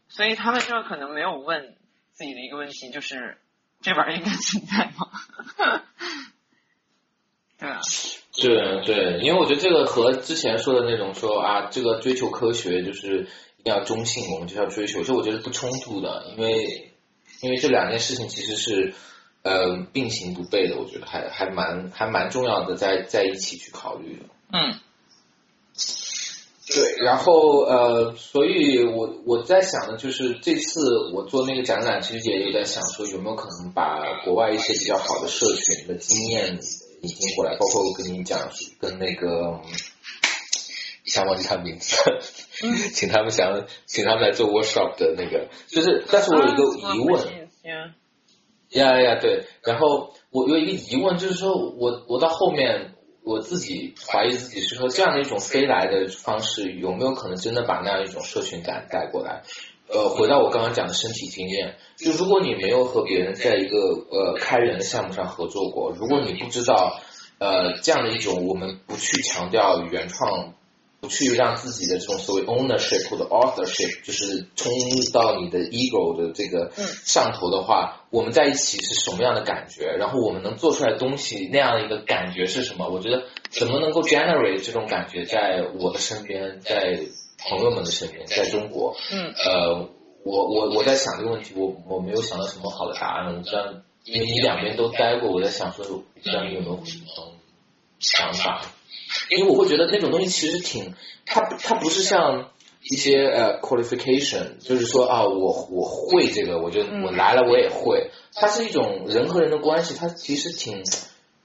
所以他们就可能没有问自己的一个问题，就是这玩意儿应该存在吗？(laughs) 对啊，对对，因为我觉得这个和之前说的那种说啊，这个追求科学就是一定要中性，我们就要追求，这我觉得不冲突的，因为因为这两件事情其实是呃并行不悖的，我觉得还还蛮还蛮重要的，在在一起去考虑的。嗯。对，然后呃，所以我我在想的就是这次我做那个展览，其实也有在想说有没有可能把国外一些比较好的社群的经验引进过来，包括我跟你讲跟那个想忘记他名字，(laughs) 请他们想请他们来做 workshop 的那个，就是但是我有一个疑问，呀呀呀对，然后我有一个疑问，就是说我我到后面。我自己怀疑自己是说这样的一种飞来的方式有没有可能真的把那样一种社群感带过来？呃，回到我刚刚讲的身体经验，就如果你没有和别人在一个呃开源的项目上合作过，如果你不知道呃这样的一种我们不去强调原创。不去让自己的这种所谓 ownership 或者 authorship，就是冲到你的 ego 的这个上头的话，我们在一起是什么样的感觉？然后我们能做出来东西那样的一个感觉是什么？我觉得怎么能够 generate 这种感觉在我的身边，在朋友们的身边，在中国，嗯，呃，我我我在想这个问题，我我没有想到什么好的答案。我不知道，因为你两边都待过，我在想说，不知道你有没有什么想法？因为我会觉得那种东西其实挺，它它不是像一些呃 qualification，就是说啊我我会这个，我就我来了我也会，它是一种人和人的关系，它其实挺，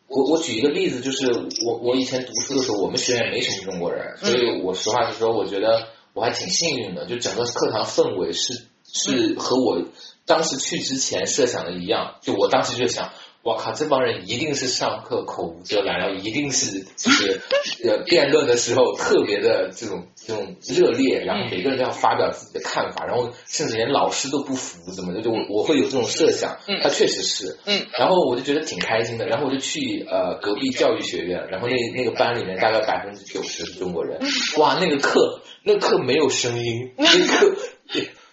我我举一个例子，就是我我以前读书的时候，我们学院没什么中国人，所以我实话实说，我觉得我还挺幸运的，就整个课堂氛围是是和我当时去之前设想的一样，就我当时就想。我靠，这帮人一定是上课口无遮拦，然后一定是就是 (laughs) 呃辩论的时候特别的这种这种热烈，然后每个人都要发表自己的看法，然后甚至连老师都不服，怎么的就我我会有这种设想，他确实是，嗯，然后我就觉得挺开心的，然后我就去呃隔壁教育学院，然后那那个班里面大概百分之九十是中国人，哇，那个课那课没有声音，那课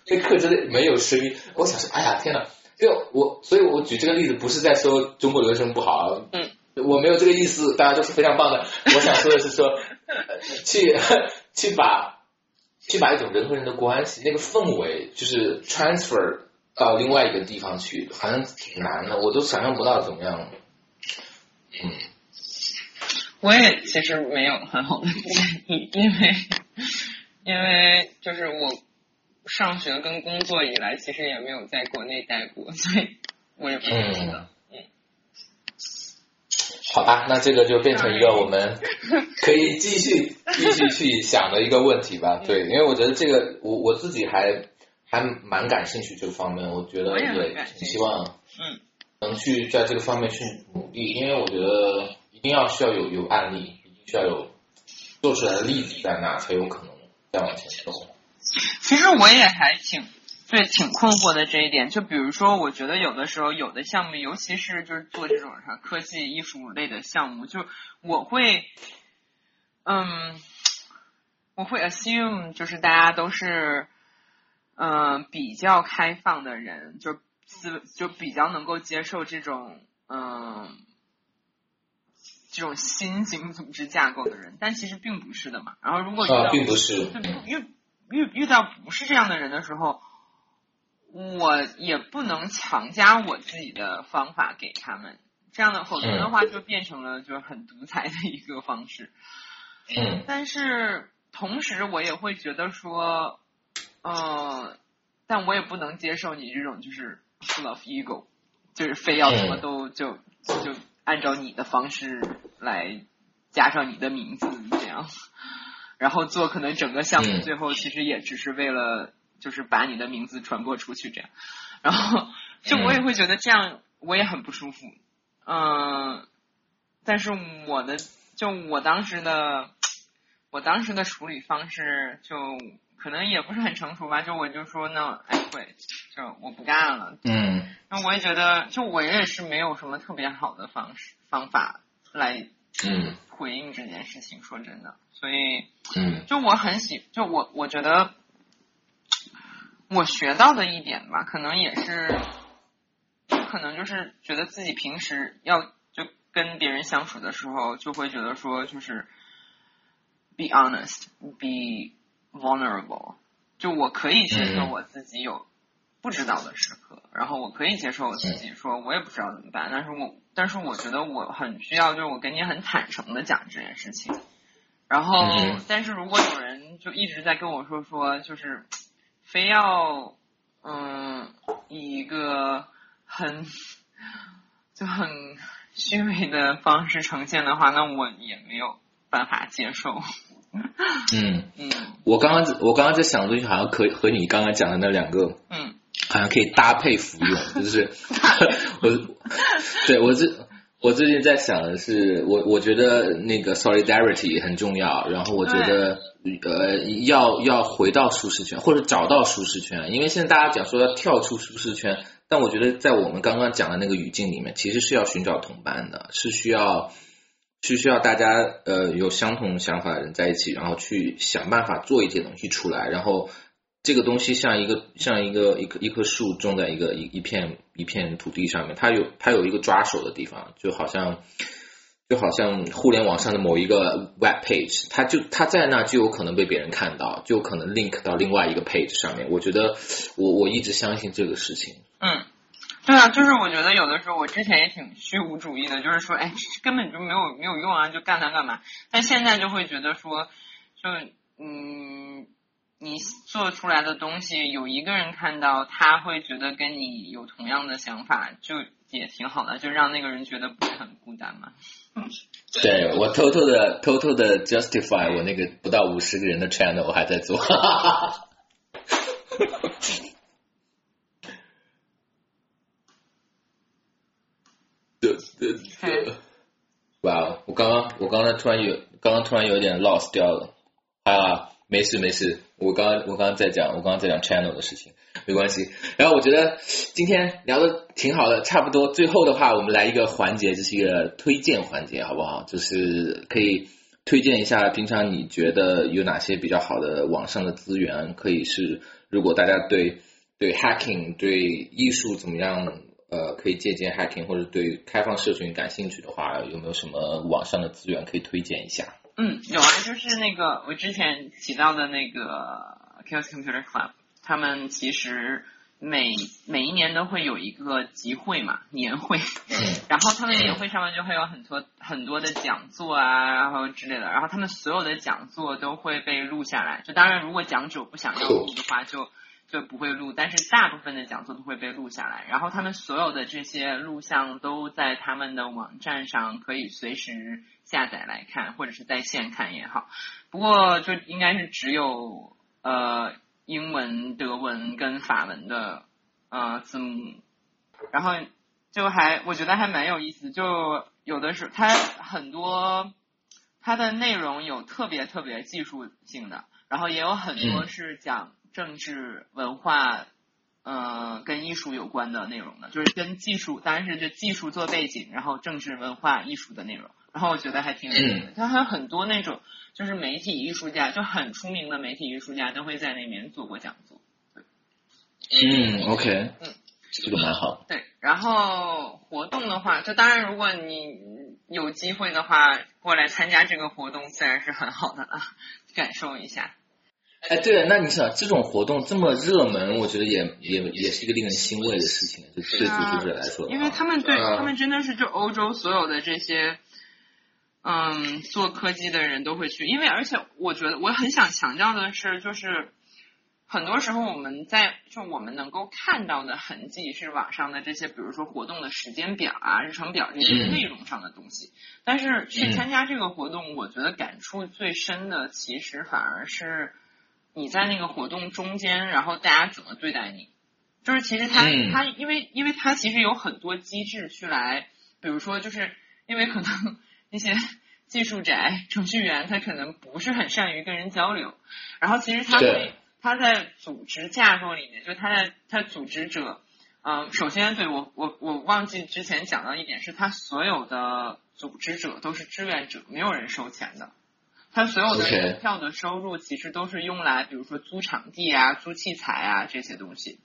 那课真的没有声音，我想说，哎呀天呐！就我，所以我举这个例子不是在说中国留学生不好，嗯，我没有这个意思，大家都是非常棒的。我想说的是说，去去把去把一种人和人的关系那个氛围，就是 transfer 到另外一个地方去，好像挺难的，我都想象不到怎么样。嗯，我也其实没有很好的建议，因为因为就是我。上学跟工作以来，其实也没有在国内待过，所以我也不知道。嗯，好吧，那这个就变成一个我们可以继续 (laughs) 继续去想的一个问题吧。对，因为我觉得这个我我自己还还蛮感兴趣这个方面，我觉得也挺希望嗯能去在这个方面去努力，因为我觉得一定要需要有有案例，一定需要有做出来的例子在那，才有可能再往前走。其实我也还挺对挺困惑的这一点，就比如说，我觉得有的时候有的项目，尤其是就是做这种啥科技艺术类的项目，就我会，嗯，我会 assume 就是大家都是，嗯，比较开放的人，就思就比较能够接受这种嗯这种新型组织架构的人，但其实并不是的嘛。然后如果啊，并不是，因为。遇遇到不是这样的人的时候，我也不能强加我自己的方法给他们，这样的否则的话就变成了就是很独裁的一个方式。嗯，但是同时我也会觉得说，呃，但我也不能接受你这种就是 full of ego，就是非要什么都就就按照你的方式来加上你的名字这样，然后做可能整个项目最后其实也只是为了就是把你的名字传播出去这样，然后就我也会觉得这样我也很不舒服，嗯，但是我的就我当时的。我当时的处理方式就可能也不是很成熟吧，就我就说那哎会，就我不干了。嗯。那我也觉得，就我也是没有什么特别好的方式方法来嗯回应这件事情。说真的，所以嗯，就我很喜，就我我觉得我学到的一点吧，可能也是，可能就是觉得自己平时要就跟别人相处的时候，就会觉得说就是。Be honest, be vulnerable。就我可以接受我自己有不知道的时刻，然后我可以接受我自己说我也不知道怎么办。但是我但是我觉得我很需要，就是我跟你很坦诚的讲这件事情。然后，但是如果有人就一直在跟我说说，就是非要嗯以一个很就很虚伪的方式呈现的话，那我也没有。办法接受。嗯嗯，我刚刚我刚刚在想的东西，好像可和你刚刚讲的那两个，嗯，好像可以搭配服用。(laughs) 就是我，对我这我最近在想的是，我我觉得那个 solidarity 很重要。然后我觉得呃，要要回到舒适圈，或者找到舒适圈。因为现在大家讲说要跳出舒适圈，但我觉得在我们刚刚讲的那个语境里面，其实是要寻找同伴的，是需要。是需要大家呃有相同想法的人在一起，然后去想办法做一些东西出来，然后这个东西像一个像一个一棵一棵树种在一个一一片一片土地上面，它有它有一个抓手的地方，就好像就好像互联网上的某一个 web page，它就它在那就有可能被别人看到，就可能 link 到另外一个 page 上面。我觉得我我一直相信这个事情。嗯。对啊，就是我觉得有的时候我之前也挺虚无主义的，就是说，哎，根本就没有没有用啊，就干它干嘛？但现在就会觉得说，就嗯，你做出来的东西有一个人看到，他会觉得跟你有同样的想法，就也挺好的，就让那个人觉得不是很孤单嘛。对我偷偷的偷偷的 justify 我那个不到五十个人的 channel 我还在做。对对对，哇！我刚刚我刚才突然有刚刚突然有点 lost 掉了啊，没事没事，我刚刚我刚刚在讲我刚刚在讲 channel 的事情，没关系。然后我觉得今天聊的挺好的，差不多最后的话，我们来一个环节，就是一个推荐环节，好不好？就是可以推荐一下平常你觉得有哪些比较好的网上的资源，可以是如果大家对对 hacking 对艺术怎么样？呃，可以借鉴 hacking 或者对开放社群感兴趣的话，有没有什么网上的资源可以推荐一下？嗯，有啊，就是那个我之前提到的那个 Chaos Computer Club，他们其实每每一年都会有一个集会嘛，年会，(laughs) 然后他们年会上面就会有很多很多的讲座啊，然后之类的，然后他们所有的讲座都会被录下来，就当然如果讲者不想要录的话，就。就不会录，但是大部分的讲座都会被录下来，然后他们所有的这些录像都在他们的网站上可以随时下载来看，或者是在线看也好。不过就应该是只有呃英文、德文跟法文的呃字幕，然后就还我觉得还蛮有意思，就有的是它很多它的内容有特别特别技术性的，然后也有很多是讲。政治文化，呃，跟艺术有关的内容的，就是跟技术，当然是就技术做背景，然后政治文化艺术的内容，然后我觉得还挺有意思的。它还有很多那种，就是媒体艺术家，就很出名的媒体艺术家都会在那边做过讲座。嗯，OK，嗯，这个蛮好。对，然后活动的话，就当然如果你有机会的话，过来参加这个活动，自然是很好的了，感受一下。哎，对了，那你想这种活动这么热门，我觉得也也也是一个令人欣慰的事情，就对组织者来说，因为他们对他们真的是就欧洲所有的这些，嗯，做科技的人都会去，因为而且我觉得我很想强调的是，就是。很多时候我们在就我们能够看到的痕迹是网上的这些，比如说活动的时间表啊、日程表这些内容上的东西。但是去参加这个活动，我觉得感触最深的，其实反而是你在那个活动中间，然后大家怎么对待你。就是其实他他因为因为他其实有很多机制去来，比如说就是因为可能那些 (laughs) 技术宅、程序员他可能不是很善于跟人交流，然后其实他会。他在组织架构里面，就他在他组织者，嗯，首先对我我我忘记之前讲到一点，是他所有的组织者都是志愿者，没有人收钱的，他所有的门票的收入其实都是用来，比如说租场地啊、租器材啊这些东西。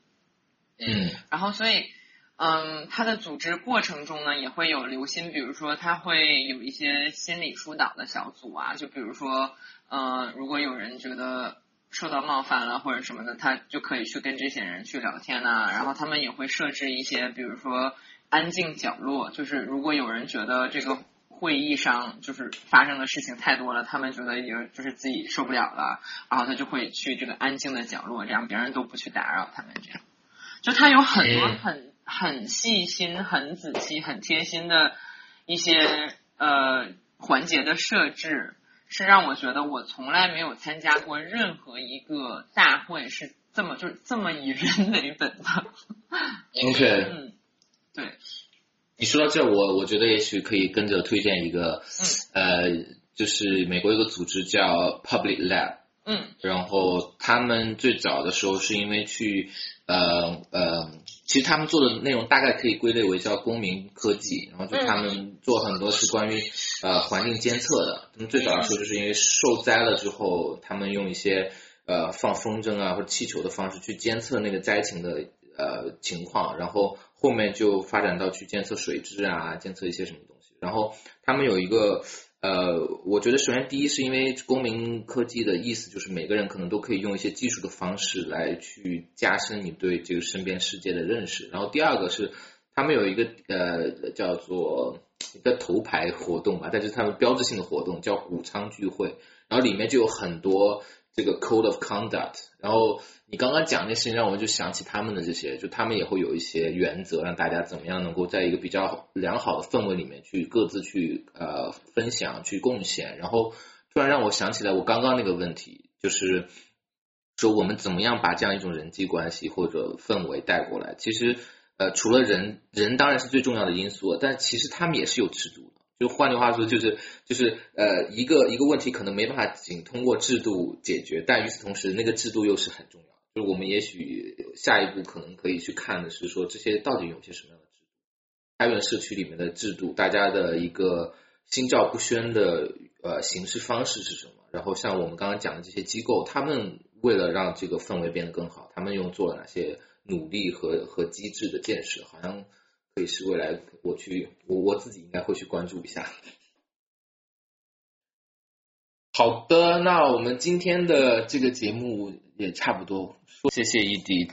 嗯。然后所以，嗯，他的组织过程中呢，也会有留心，比如说他会有一些心理疏导的小组啊，就比如说，嗯，如果有人觉得。受到冒犯了或者什么的，他就可以去跟这些人去聊天呐。然后他们也会设置一些，比如说安静角落，就是如果有人觉得这个会议上就是发生的事情太多了，他们觉得已经就是自己受不了了，然后他就会去这个安静的角落，这样别人都不去打扰他们。这样，就他有很多很很细心、很仔细、很贴心的一些呃环节的设置。是让我觉得我从来没有参加过任何一个大会是这么就是这么以人为本的。OK，嗯，对。你说到这，我我觉得也许可以跟着推荐一个，呃，就是美国有个组织叫 Public Lab。嗯。然后他们最早的时候是因为去，呃呃。其实他们做的内容大概可以归类为叫公民科技，然后就他们做很多是关于呃环境监测的。他们最早的时候就是因为受灾了之后，他们用一些呃放风筝啊或者气球的方式去监测那个灾情的呃情况，然后后面就发展到去监测水质啊，监测一些什么东西。然后他们有一个。呃，我觉得首先第一是因为公民科技的意思就是每个人可能都可以用一些技术的方式来去加深你对这个身边世界的认识。然后第二个是他们有一个呃叫做一个头牌活动吧，但是他们标志性的活动叫武昌聚会，然后里面就有很多这个 code of conduct，然后。你刚刚讲那事情让我就想起他们的这些，就他们也会有一些原则，让大家怎么样能够在一个比较良好的氛围里面去各自去呃分享、去贡献。然后突然让我想起来我刚刚那个问题，就是说我们怎么样把这样一种人际关系或者氛围带过来？其实呃，除了人，人当然是最重要的因素，但其实他们也是有制度的。就换句话说，就是就是呃，一个一个问题可能没办法仅通过制度解决，但与此同时，那个制度又是很重要。就是我们也许下一步可能可以去看的是说这些到底有些什么样的制度，开源社区里面的制度，大家的一个心照不宣的呃行事方式是什么？然后像我们刚刚讲的这些机构，他们为了让这个氛围变得更好，他们又做了哪些努力和和机制的建设？好像也是未来我去我我自己应该会去关注一下。好的，那我们今天的这个节目也差不多。谢谢伊迪。